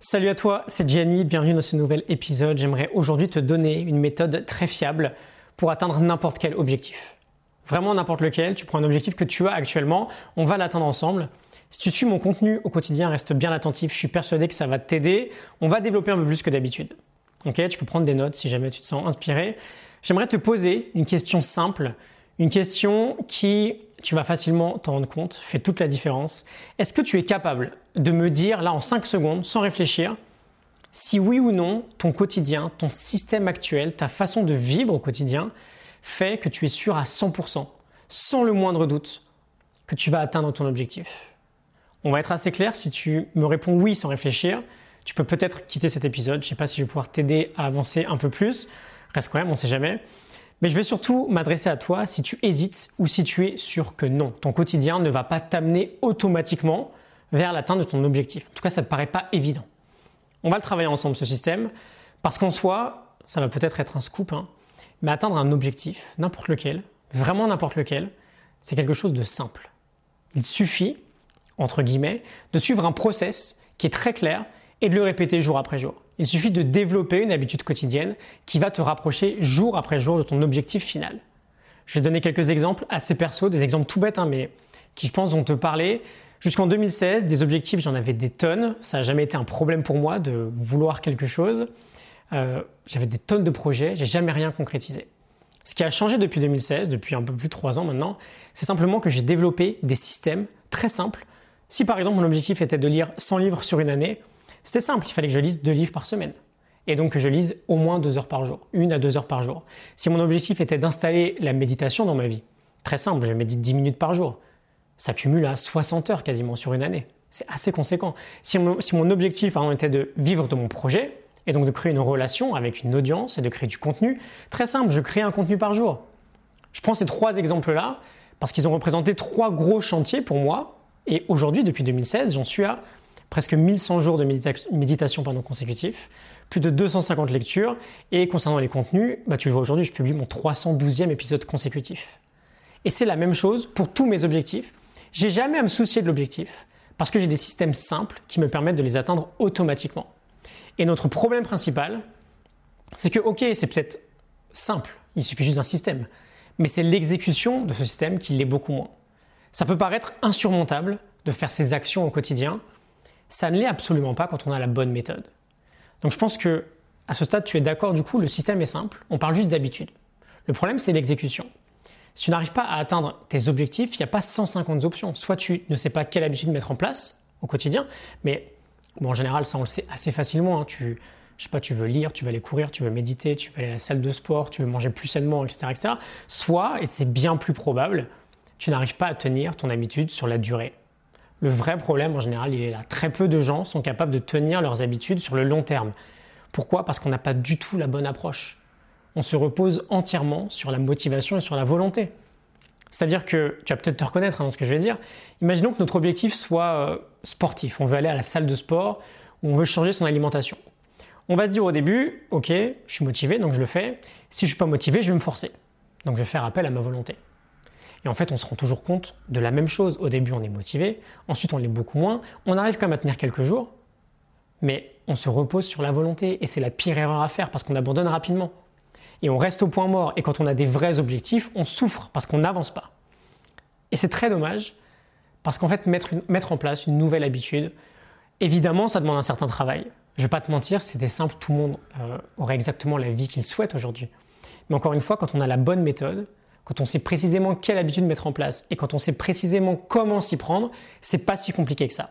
Salut à toi, c'est Gianni, bienvenue dans ce nouvel épisode. J'aimerais aujourd'hui te donner une méthode très fiable pour atteindre n'importe quel objectif. Vraiment n'importe lequel, tu prends un objectif que tu as actuellement, on va l'atteindre ensemble. Si tu suis mon contenu au quotidien, reste bien attentif, je suis persuadé que ça va t'aider. On va développer un peu plus que d'habitude. Ok, tu peux prendre des notes si jamais tu te sens inspiré. J'aimerais te poser une question simple, une question qui tu vas facilement t'en rendre compte, fait toute la différence. Est-ce que tu es capable de me dire, là en 5 secondes, sans réfléchir, si oui ou non ton quotidien, ton système actuel, ta façon de vivre au quotidien fait que tu es sûr à 100%, sans le moindre doute, que tu vas atteindre ton objectif? On va être assez clair, si tu me réponds oui sans réfléchir, tu peux peut-être quitter cet épisode. Je ne sais pas si je vais pouvoir t'aider à avancer un peu plus. Reste quand même, on ne sait jamais. Mais je vais surtout m'adresser à toi si tu hésites ou si tu es sûr que non, ton quotidien ne va pas t'amener automatiquement vers l'atteinte de ton objectif. En tout cas, ça ne te paraît pas évident. On va le travailler ensemble, ce système, parce qu'en soi, ça va peut-être être un scoop, hein, mais atteindre un objectif, n'importe lequel, vraiment n'importe lequel, c'est quelque chose de simple. Il suffit, entre guillemets, de suivre un process qui est très clair et de le répéter jour après jour. Il suffit de développer une habitude quotidienne qui va te rapprocher jour après jour de ton objectif final. Je vais donner quelques exemples assez perso, des exemples tout bêtes, hein, mais qui je pense vont te parler. Jusqu'en 2016, des objectifs, j'en avais des tonnes. Ça n'a jamais été un problème pour moi de vouloir quelque chose. Euh, j'avais des tonnes de projets, j'ai jamais rien concrétisé. Ce qui a changé depuis 2016, depuis un peu plus de 3 ans maintenant, c'est simplement que j'ai développé des systèmes très simples. Si par exemple mon objectif était de lire 100 livres sur une année, c'était simple, il fallait que je lise deux livres par semaine. Et donc que je lise au moins deux heures par jour, une à deux heures par jour. Si mon objectif était d'installer la méditation dans ma vie, très simple, je médite 10 minutes par jour. Ça cumule à 60 heures quasiment sur une année. C'est assez conséquent. Si mon, objectif par était de vivre de mon projet, et donc de créer une relation avec une audience et de créer du contenu, très simple, je crée un contenu par jour. Je prends ces trois exemples-là parce qu'ils ont représenté trois gros chantiers pour moi. Et aujourd'hui, depuis 2016, j'en suis à presque 1100 jours de méditation pendant consécutif, plus de 250 lectures, et concernant les contenus, bah, tu le vois aujourd'hui, je publie mon 312e épisode consécutif. Et c'est la même chose pour tous mes objectifs. J'ai jamais à me soucier de l'objectif, parce que j'ai des systèmes simples qui me permettent de les atteindre automatiquement. Et notre problème principal, c'est que, ok, c'est peut-être simple, il suffit juste d'un système, mais c'est l'exécution de ce système qui l'est beaucoup moins. Ça peut paraître insurmontable de faire ces actions au quotidien, ça ne l'est absolument pas quand on a la bonne méthode. Donc je pense que à ce stade, tu es d'accord, du coup, le système est simple, on parle juste d'habitude. Le problème, c'est l'exécution. Si tu n'arrives pas à atteindre tes objectifs, il n'y a pas 150 options. Soit tu ne sais pas quelle habitude mettre en place au quotidien, mais en général, ça on le sait assez facilement. Hein. Tu, je sais pas, tu veux lire, tu veux aller courir, tu veux méditer, tu veux aller à la salle de sport, tu veux manger plus sainement, etc. etc. Soit, et c'est bien plus probable, tu n'arrives pas à tenir ton habitude sur la durée. Le vrai problème, en général, il est là. Très peu de gens sont capables de tenir leurs habitudes sur le long terme. Pourquoi? Parce qu'on n'a pas du tout la bonne approche. On se repose entièrement sur la motivation et sur la volonté. C'est-à-dire que, tu vas peut-être te reconnaître dans hein, ce que je vais dire, imaginons que notre objectif soit euh, sportif. On veut aller à la salle de sport ou on veut changer son alimentation. On va se dire au début, ok, je suis motivé, donc je le fais. Si je ne suis pas motivé, je vais me forcer. Donc je vais faire appel à ma volonté. Et en fait, on se rend toujours compte de la même chose. Au début, on est motivé, ensuite, on l'est beaucoup moins. On arrive quand même à tenir quelques jours, mais on se repose sur la volonté. Et c'est la pire erreur à faire parce qu'on abandonne rapidement. Et on reste au point mort. Et quand on a des vrais objectifs, on souffre parce qu'on n'avance pas. Et c'est très dommage parce qu'en fait, mettre, mettre en place une nouvelle habitude, évidemment, ça demande un certain travail. Je vais pas te mentir, c'était simple, tout le monde euh, aurait exactement la vie qu'il souhaite aujourd'hui. Mais encore une fois, quand on a la bonne méthode, quand on sait précisément quelle habitude mettre en place et quand on sait précisément comment s'y prendre, c'est pas si compliqué que ça.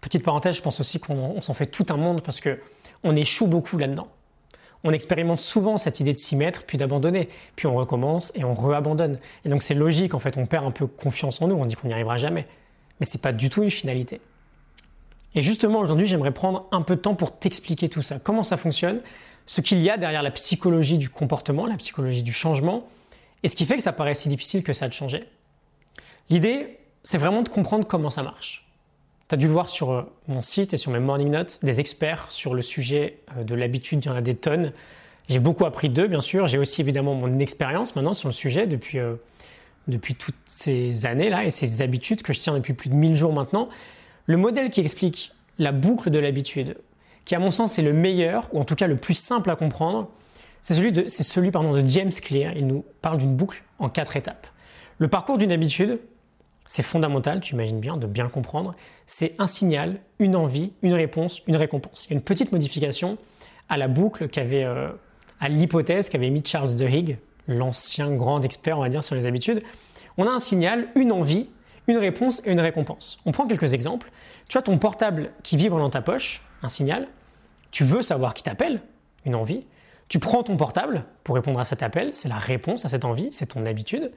Petite parenthèse, je pense aussi qu'on s'en fait tout un monde parce que on échoue beaucoup là-dedans. On expérimente souvent cette idée de s'y mettre, puis d'abandonner, puis on recommence et on re-abandonne. Et donc c'est logique, en fait, on perd un peu confiance en nous, on dit qu'on n'y arrivera jamais. Mais c'est pas du tout une finalité. Et justement, aujourd'hui, j'aimerais prendre un peu de temps pour t'expliquer tout ça, comment ça fonctionne, ce qu'il y a derrière la psychologie du comportement, la psychologie du changement, et ce qui fait que ça paraît si difficile que ça de changer. L'idée, c'est vraiment de comprendre comment ça marche. Tu as dû le voir sur euh, mon site et sur mes morning notes, des experts sur le sujet euh, de l'habitude, il y en a des tonnes. J'ai beaucoup appris d'eux, bien sûr. J'ai aussi évidemment mon expérience maintenant sur le sujet depuis, euh, depuis toutes ces années-là et ces habitudes que je tiens depuis plus de 1000 jours maintenant. Le modèle qui explique la boucle de l'habitude, qui à mon sens est le meilleur, ou en tout cas le plus simple à comprendre, c'est celui, de, c'est celui pardon, de James Clear. Il nous parle d'une boucle en quatre étapes. Le parcours d'une habitude, c'est fondamental, tu imagines bien, de bien comprendre. C'est un signal, une envie, une réponse, une récompense. Il y a une petite modification à la boucle qu'avait, euh, à l'hypothèse qu'avait mis Charles Duhigg, l'ancien grand expert, on va dire, sur les habitudes. On a un signal, une envie, une réponse et une récompense. On prend quelques exemples. Tu as ton portable qui vibre dans ta poche, un signal. Tu veux savoir qui t'appelle, une envie. Tu prends ton portable pour répondre à cet appel, c'est la réponse à cette envie, c'est ton habitude.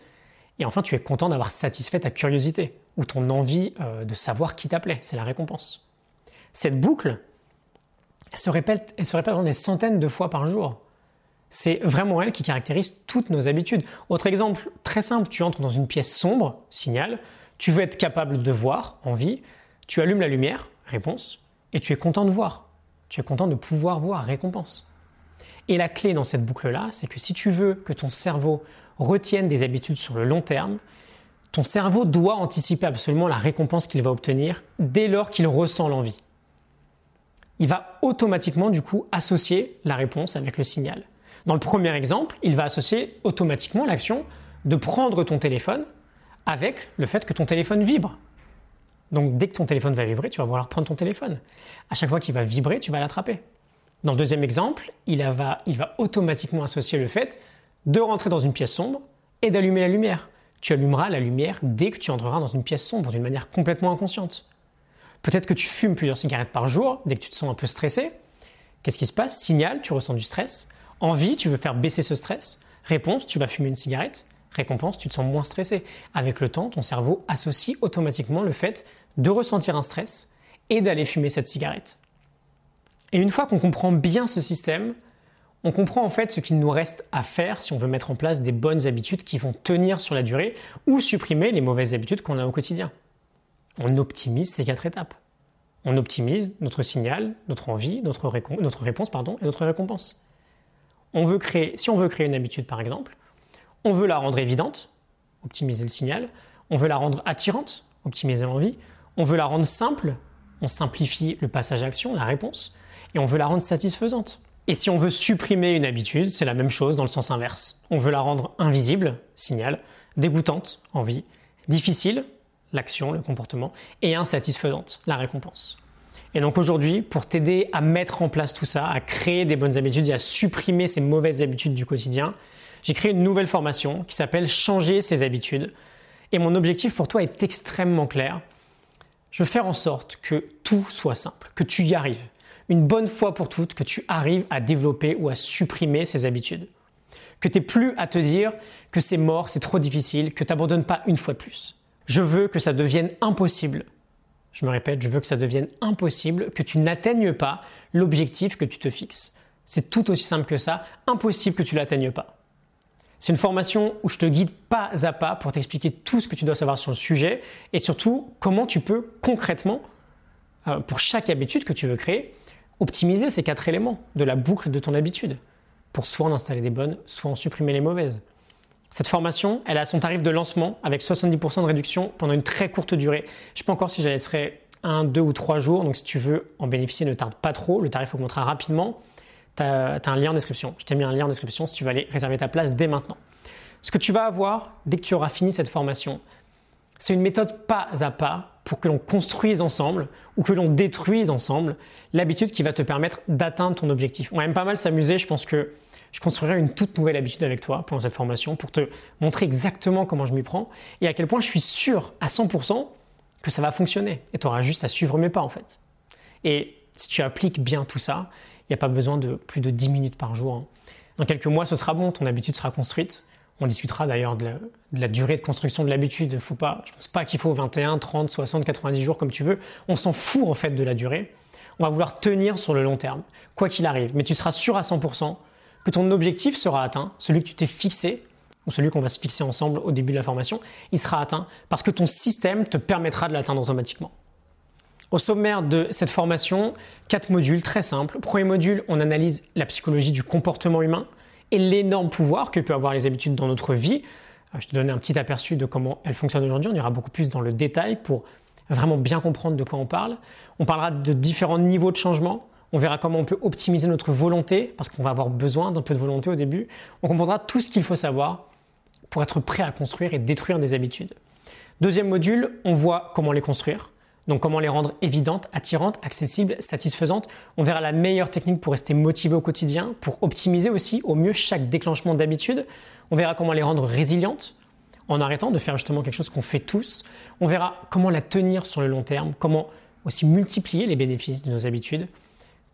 Et enfin, tu es content d'avoir satisfait ta curiosité ou ton envie euh, de savoir qui t'appelait, c'est la récompense. Cette boucle, elle se répète, elle se répète des centaines de fois par jour. C'est vraiment elle qui caractérise toutes nos habitudes. Autre exemple très simple, tu entres dans une pièce sombre, signal, tu veux être capable de voir, envie, tu allumes la lumière, réponse, et tu es content de voir. Tu es content de pouvoir voir, récompense. Et la clé dans cette boucle-là, c'est que si tu veux que ton cerveau retienne des habitudes sur le long terme, ton cerveau doit anticiper absolument la récompense qu'il va obtenir dès lors qu'il ressent l'envie. Il va automatiquement du coup associer la réponse avec le signal. Dans le premier exemple, il va associer automatiquement l'action de prendre ton téléphone avec le fait que ton téléphone vibre. Donc dès que ton téléphone va vibrer, tu vas vouloir prendre ton téléphone. À chaque fois qu'il va vibrer, tu vas l'attraper. Dans le deuxième exemple, il va, automatiquement associer le fait de rentrer dans une pièce sombre et d'allumer la lumière. Tu allumeras la lumière dès que tu entreras dans une pièce sombre d'une manière complètement inconsciente. Peut-être que tu fumes plusieurs cigarettes par jour dès que tu te sens un peu stressé. Qu'est-ce qui se passe? Signal, tu ressens du stress. Envie, tu veux faire baisser ce stress. Réponse, tu vas fumer une cigarette. Récompense, tu te sens moins stressé. Avec le temps, ton cerveau associe automatiquement le fait de ressentir un stress et d'aller fumer cette cigarette. Et une fois qu'on comprend bien ce système, on comprend en fait ce qu'il nous reste à faire si on veut mettre en place des bonnes habitudes qui vont tenir sur la durée ou supprimer les mauvaises habitudes qu'on a au quotidien. On optimise ces quatre étapes. On optimise notre signal, notre envie, notre, réponse pardon, et notre récompense. On veut créer, si on veut créer une habitude par exemple, on veut la rendre évidente, optimiser le signal, on veut la rendre attirante, optimiser l'envie, on veut la rendre simple, on simplifie le passage à action, la réponse, et on veut la rendre satisfaisante. Et si on veut supprimer une habitude, c'est la même chose dans le sens inverse. On veut la rendre invisible, signal, dégoûtante, envie, difficile, l'action, le comportement, et insatisfaisante, la récompense. Et donc aujourd'hui, pour t'aider à mettre en place tout ça, à créer des bonnes habitudes et à supprimer ces mauvaises habitudes du quotidien, j'ai créé une nouvelle formation qui s'appelle Changer ses habitudes. Et mon objectif pour toi est extrêmement clair. Je veux faire en sorte que tout soit simple, que tu y arrives. Une bonne fois pour toutes, que tu arrives à développer ou à supprimer ces habitudes. Que tu n'aies plus à te dire que c'est mort, c'est trop difficile, que tu n'abandonnes pas une fois de plus. Je veux que ça devienne impossible je me répète, je veux que ça devienne impossible, que tu n'atteignes pas l'objectif que tu te fixes. C'est tout aussi simple que ça, impossible que tu l'atteignes pas. C'est une formation où je te guide pas à pas pour t'expliquer tout ce que tu dois savoir sur le sujet et surtout comment tu peux concrètement, euh, pour chaque habitude que tu veux créer, optimiser ces quatre éléments de la boucle de ton habitude pour soit en installer des bonnes, soit en supprimer les mauvaises. Cette formation, elle a son tarif de lancement avec 70% de réduction pendant une très courte durée. Je ne sais pas encore si je la laisserai un, deux ou trois jours. Donc si tu veux en bénéficier, ne tarde pas trop. Le tarif augmentera rapidement. Tu as, un lien en description. Je t'ai mis un lien en description si tu veux aller réserver ta place dès maintenant. Ce que tu vas avoir dès que tu auras fini cette formation, c'est une méthode pas à pas pour que l'on construise ensemble ou que l'on détruise ensemble l'habitude qui va te permettre d'atteindre ton objectif. On va même pas mal s'amuser. Je pense que je construirai une toute nouvelle habitude avec toi pendant cette formation pour te montrer exactement comment je m'y prends et à quel point je suis sûr à 100% que ça va fonctionner. Et tu auras juste à suivre mes pas en fait. Et si tu appliques bien tout ça, il n'y a pas besoin de plus de 10 minutes par jour. Hein. Dans quelques mois, ce sera bon, ton habitude sera construite. On discutera d'ailleurs de, la durée de construction de l'habitude. Faut pas, je pense pas qu'il faut 21, 30, 60, 90 jours comme tu veux. On s'en fout en fait de la durée. On va vouloir tenir sur le long terme, quoi qu'il arrive. Mais tu seras sûr à 100% que ton objectif sera atteint, celui que tu t'es fixé, ou celui qu'on va se fixer ensemble au début de la formation, il sera atteint parce que ton système te permettra de l'atteindre automatiquement. Au sommaire de cette formation, quatre modules très simples. Premier module, on analyse la psychologie du comportement humain et l'énorme pouvoir que peuvent avoir les habitudes dans notre vie. Euh, je te donne un petit aperçu de comment elles fonctionnent aujourd'hui. On ira beaucoup plus dans le détail pour vraiment bien comprendre de quoi on parle. On parlera de différents niveaux de changement. On verra comment on peut optimiser notre volonté, parce qu'on va avoir besoin d'un peu de volonté au début. On comprendra tout ce qu'il faut savoir pour être prêt à construire et détruire des habitudes. Deuxième module, on voit comment les construire. Donc comment les rendre évidentes, attirantes, accessibles, satisfaisantes. On verra la meilleure technique pour rester motivé au quotidien, pour optimiser aussi au mieux chaque déclenchement d'habitude. On verra comment les rendre résilientes en arrêtant de faire justement quelque chose qu'on fait tous. On verra comment la tenir sur le long terme, comment aussi multiplier les bénéfices de nos habitudes,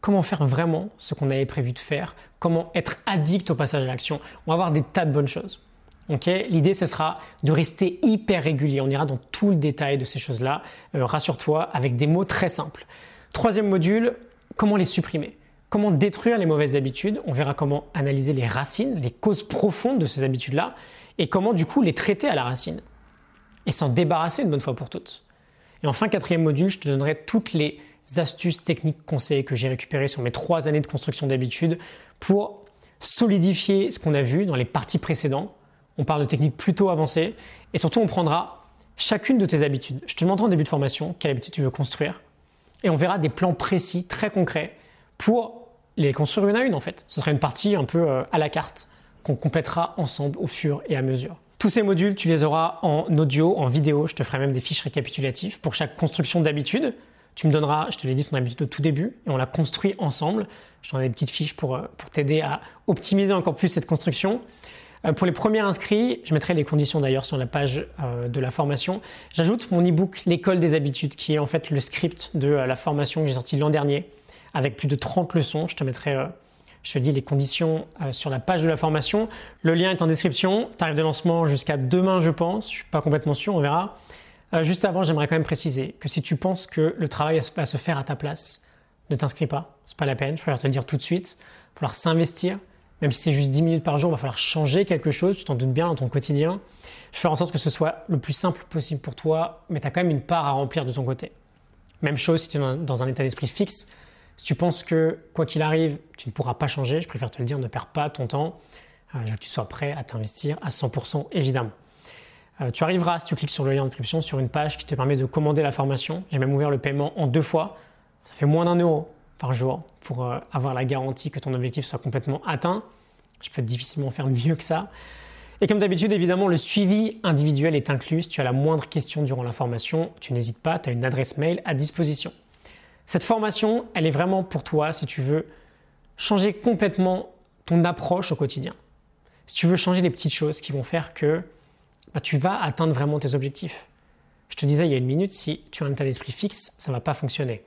comment faire vraiment ce qu'on avait prévu de faire, comment être addict au passage à l'action. On va voir des tas de bonnes choses. L'idée, ce sera de rester hyper régulier. On ira dans tout le détail de ces choses-là. Euh, rassure-toi, avec des mots très simples. Troisième module, comment les supprimer Comment détruire les mauvaises habitudes On verra comment analyser les racines, les causes profondes de ces habitudes-là, et comment du coup les traiter à la racine. Et s'en débarrasser une bonne fois pour toutes. Et enfin, quatrième module, je te donnerai toutes les astuces, techniques, conseils que j'ai récupérés sur mes trois années de construction d'habitudes pour solidifier ce qu'on a vu dans les parties précédentes on parle de techniques plutôt avancées et surtout on prendra chacune de tes habitudes. Je te montrerai en début de formation quelle habitude tu veux construire et on verra des plans précis, très concrets pour les construire une à une en fait. Ce sera une partie un peu euh, à la carte qu'on complétera ensemble au fur et à mesure. Tous ces modules, tu les auras en audio, en vidéo. Je te ferai même des fiches récapitulatives pour chaque construction d'habitude. Tu me donneras, je te l'ai dit, ton habitude au tout début et on la construit ensemble. Je t'en ai des petites fiches pour, euh, pour t'aider à optimiser encore plus cette construction. Euh, pour les premiers inscrits, je mettrai les conditions d'ailleurs sur la page euh, de la formation. J'ajoute mon e-book L'école des habitudes, qui est en fait le script de euh, la formation que j'ai sorti l'an dernier, avec plus de 30 leçons. Je te mettrai, je te dis, les conditions sur la page de la formation. Le lien est en description. Tarif de lancement jusqu'à demain, je pense. Je suis pas complètement sûr, on verra. juste avant, j'aimerais quand même préciser que si tu penses que le travail va se faire à ta place, ne t'inscris pas. C'est pas la peine. Je préfère te le dire tout de suite. Il va falloir s'investir même si c'est juste 10 minutes par jour, il va falloir changer quelque chose, tu t'en doutes bien dans ton quotidien. Faire en sorte que ce soit le plus simple possible pour toi, mais tu as quand même une part à remplir de ton côté. Même chose si tu es dans un état d'esprit fixe. Si tu penses que quoi qu'il arrive, tu ne pourras pas changer, je préfère te le dire, ne perds pas ton temps. Euh, je veux que tu sois prêt à t'investir à 100% évidemment. Euh, tu arriveras, si tu cliques sur le lien en description, sur une page qui te permet de commander la formation. J'ai même ouvert le paiement en deux fois. Ça fait moins d'un euro par jour pour euh, avoir la garantie que ton objectif soit complètement atteint. Je peux difficilement faire mieux que ça. Et comme d'habitude, évidemment, le suivi individuel est inclus. Si tu as la moindre question durant la formation, tu n'hésites pas, tu as une adresse mail à disposition. Cette formation, elle est vraiment pour toi si tu veux changer complètement ton approche au quotidien. Si tu veux changer les petites choses qui vont faire que bah, tu vas atteindre vraiment tes objectifs. Je te disais il y a une minute, si tu as un état d'esprit fixe, ça ne va pas fonctionner.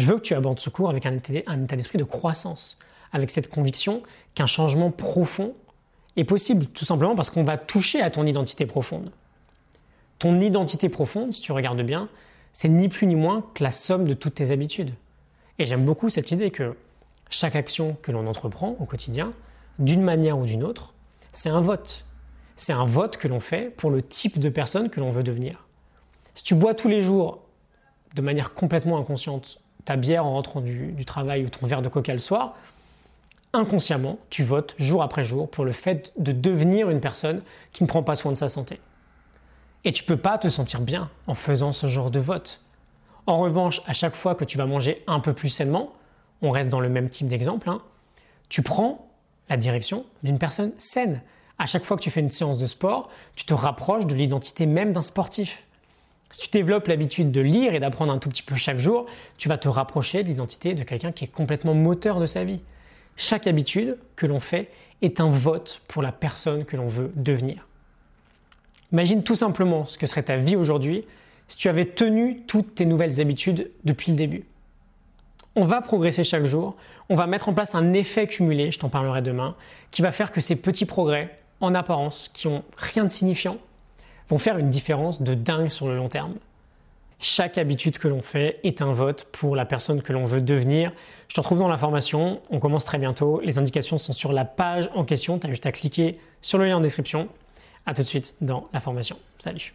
Je veux que tu abordes ce cours avec un état d'esprit de croissance, avec cette conviction qu'un changement profond est possible, tout simplement parce qu'on va toucher à ton identité profonde. Ton identité profonde, si tu regardes bien, c'est ni plus ni moins que la somme de toutes tes habitudes. Et j'aime beaucoup cette idée que chaque action que l'on entreprend au quotidien, d'une manière ou d'une autre, c'est un vote. C'est un vote que l'on fait pour le type de personne que l'on veut devenir. Si tu bois tous les jours de manière complètement inconsciente ta bière en rentrant du, travail ou ton verre de coca le soir, inconsciemment, tu votes jour après jour pour le fait de devenir une personne qui ne prend pas soin de sa santé. Et tu peux pas te sentir bien en faisant ce genre de vote. En revanche, à chaque fois que tu vas manger un peu plus sainement, on reste dans le même type d'exemple, hein, tu prends la direction d'une personne saine. À chaque fois que tu fais une séance de sport, tu te rapproches de l'identité même d'un sportif. Si tu développes l'habitude de lire et d'apprendre un tout petit peu chaque jour, tu vas te rapprocher de l'identité de quelqu'un qui est complètement moteur de sa vie. Chaque habitude que l'on fait est un vote pour la personne que l'on veut devenir. Imagine tout simplement ce que serait ta vie aujourd'hui si tu avais tenu toutes tes nouvelles habitudes depuis le début. On va progresser chaque jour, on va mettre en place un effet cumulé, je t'en parlerai demain, qui va faire que ces petits progrès, en apparence, qui ont rien de signifiant, vont faire une différence de dingue sur le long terme. Chaque habitude que l'on fait est un vote pour la personne que l'on veut devenir. Je te retrouve dans la formation, on commence très bientôt. Les indications sont sur la page en question, tu as juste à cliquer sur le lien en description. A tout de suite dans la formation. Salut